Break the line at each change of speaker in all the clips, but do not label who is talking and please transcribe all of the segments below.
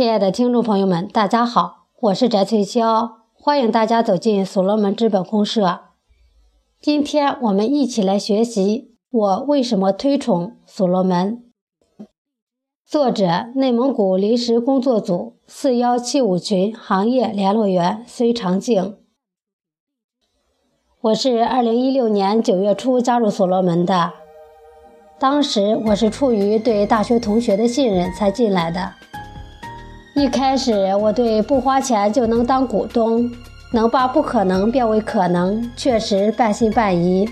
亲爱的听众朋友们，大家好，我是翟翠霄，欢迎大家走进所罗门资本公社。今天我们一起来学习我为什么推崇所罗门。作者：内蒙古临时工作组四幺七五群行业联络员孙长静。我是二零一六年九月初加入所罗门的，当时我是出于对大学同学的信任才进来的。一开始，我对不花钱就能当股东，能把不可能变为可能，确实半信半疑。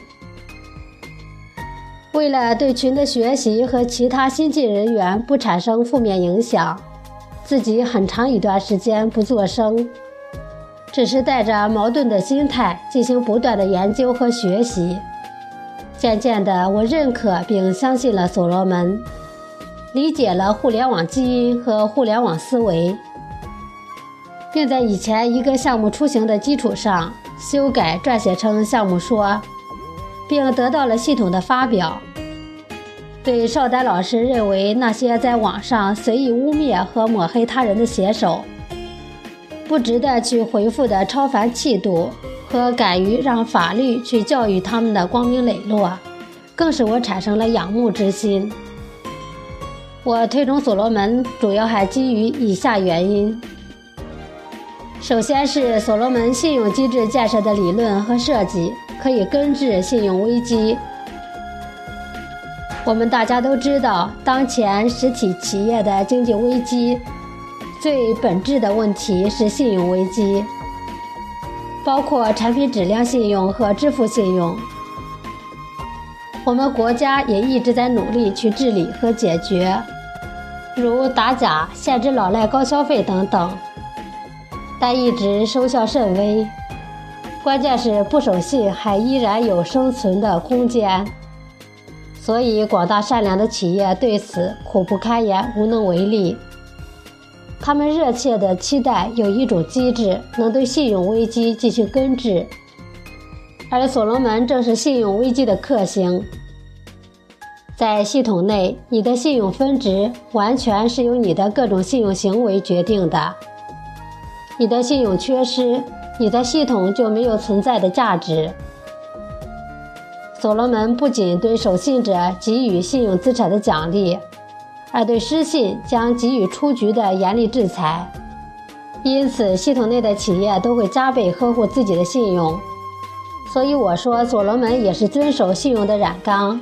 为了对群的学习和其他新进人员不产生负面影响，自己很长一段时间不作声，只是带着矛盾的心态进行不断的研究和学习。渐渐的，我认可并相信了所罗门。理解了互联网基因和互联网思维，并在以前一个项目雏形的基础上修改撰写成项目说，并得到了系统的发表。对邵丹老师认为那些在网上随意污蔑和抹黑他人的写手，不值得去回复的超凡气度和敢于让法律去教育他们的光明磊落，更使我产生了仰慕之心。我推崇所罗门，主要还基于以下原因：首先是所罗门信用机制建设的理论和设计可以根治信用危机。我们大家都知道，当前实体企业的经济危机最本质的问题是信用危机，包括产品质量信用和支付信用。我们国家也一直在努力去治理和解决。如打假、限制老赖高消费等等，但一直收效甚微。关键是不守信还依然有生存的空间，所以广大善良的企业对此苦不堪言，无能为力。他们热切地期待有一种机制能对信用危机进行根治，而所罗门正是信用危机的克星。在系统内，你的信用分值完全是由你的各种信用行为决定的。你的信用缺失，你的系统就没有存在的价值。所罗门不仅对守信者给予信用资产的奖励，而对失信将给予出局的严厉制裁。因此，系统内的企业都会加倍呵护自己的信用。所以我说，所罗门也是遵守信用的染缸。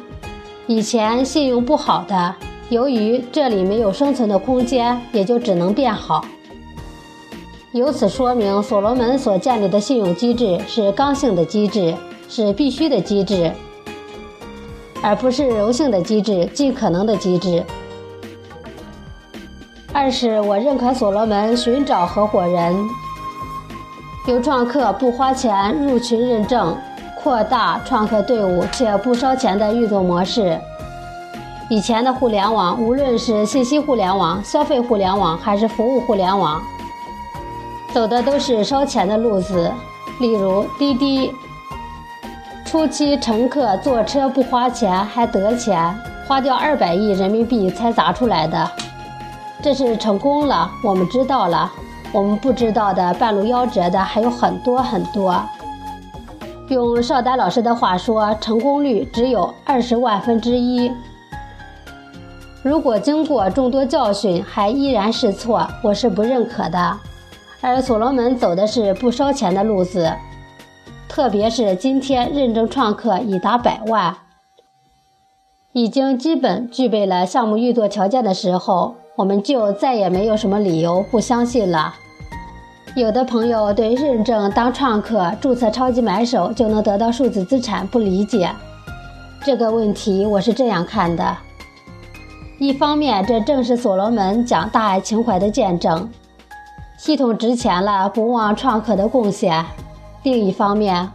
以前信用不好的，由于这里没有生存的空间，也就只能变好。由此说明，所罗门所建立的信用机制是刚性的机制，是必须的机制，而不是柔性的机制、尽可能的机制。二是我认可所罗门寻找合伙人，有创客不花钱入群认证。扩大创客队伍且不烧钱的运作模式。以前的互联网，无论是信息互联网、消费互联网还是服务互联网，走的都是烧钱的路子。例如滴滴，初期乘客坐车不花钱还得钱，花掉二百亿人民币才砸出来的，这是成功了。我们知道了，我们不知道的半路夭折的还有很多很多。用邵丹老师的话说，成功率只有二十万分之一。如果经过众多教训还依然是错，我是不认可的。而所罗门走的是不烧钱的路子，特别是今天认证创客已达百万，已经基本具备了项目运作条件的时候，我们就再也没有什么理由不相信了。有的朋友对认证当创客、注册超级买手就能得到数字资产不理解这个问题，我是这样看的：一方面，这正是所罗门讲大爱情怀的见证，系统值钱了，不忘创客的贡献；另一方面，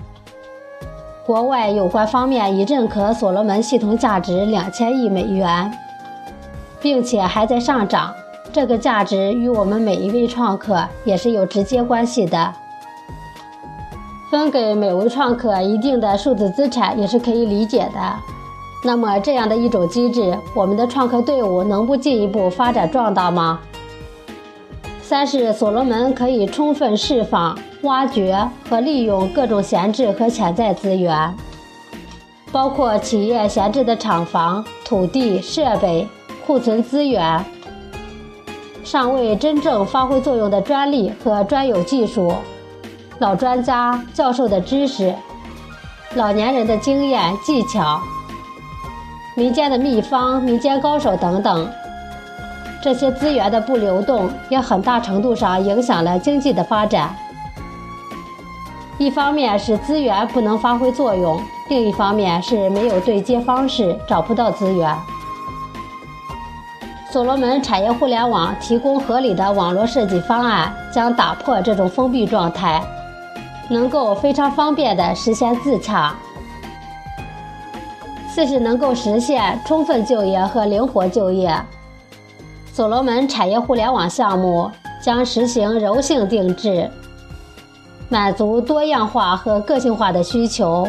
国外有关方面已认可所罗门系统价值两千亿美元，并且还在上涨。这个价值与我们每一位创客也是有直接关系的，分给每位创客一定的数字资产也是可以理解的。那么这样的一种机制，我们的创客队伍能不进一步发展壮大吗？三是所罗门可以充分释放、挖掘和利用各种闲置和潜在资源，包括企业闲置的厂房、土地、设备、库存资源、尚未真正发挥作用的专利和专有技术、老专家教授的知识、老年人的经验技巧、民间的秘方、民间高手等等。这些资源的不流动，也很大程度上影响了经济的发展。一方面是资源不能发挥作用，另一方面是没有对接方式，找不到资源。所罗门产业互联网提供合理的网络设计方案，将打破这种封闭状态，能够非常方便地实现自洽。四是能够实现充分就业和灵活就业。所罗门产业互联网项目将实行柔性定制，满足多样化和个性化的需求，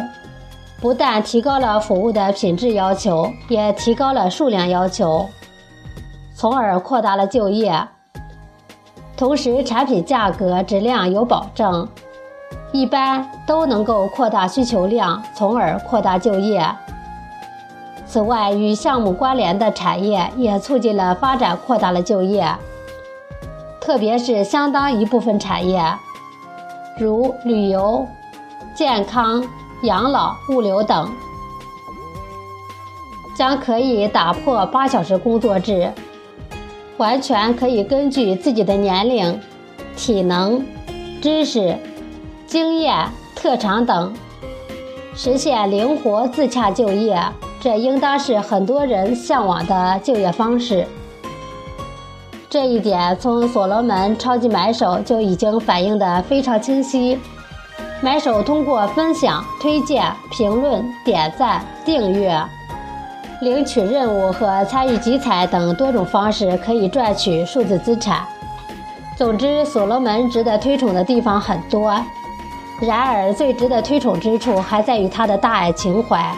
不但提高了服务的品质要求，也提高了数量要求，从而扩大了就业。同时，产品价格、质量有保证，一般都能够扩大需求量，从而扩大就业。此外，与项目关联的产业也促进了发展，扩大了就业。特别是相当一部分产业，如旅游、健康、养老、物流等，将可以打破八小时工作制，完全可以根据自己的年龄、体能、知识、经验、特长等，实现灵活自洽就业。这应当是很多人向往的就业方式。这一点从所罗门超级买手就已经反映得非常清晰。买手通过分享、推荐、评论、点赞、订阅、领取任务和参与集采等多种方式，可以赚取数字资产。总之，所罗门值得推崇的地方很多。然而，最值得推崇之处还在于他的大爱情怀。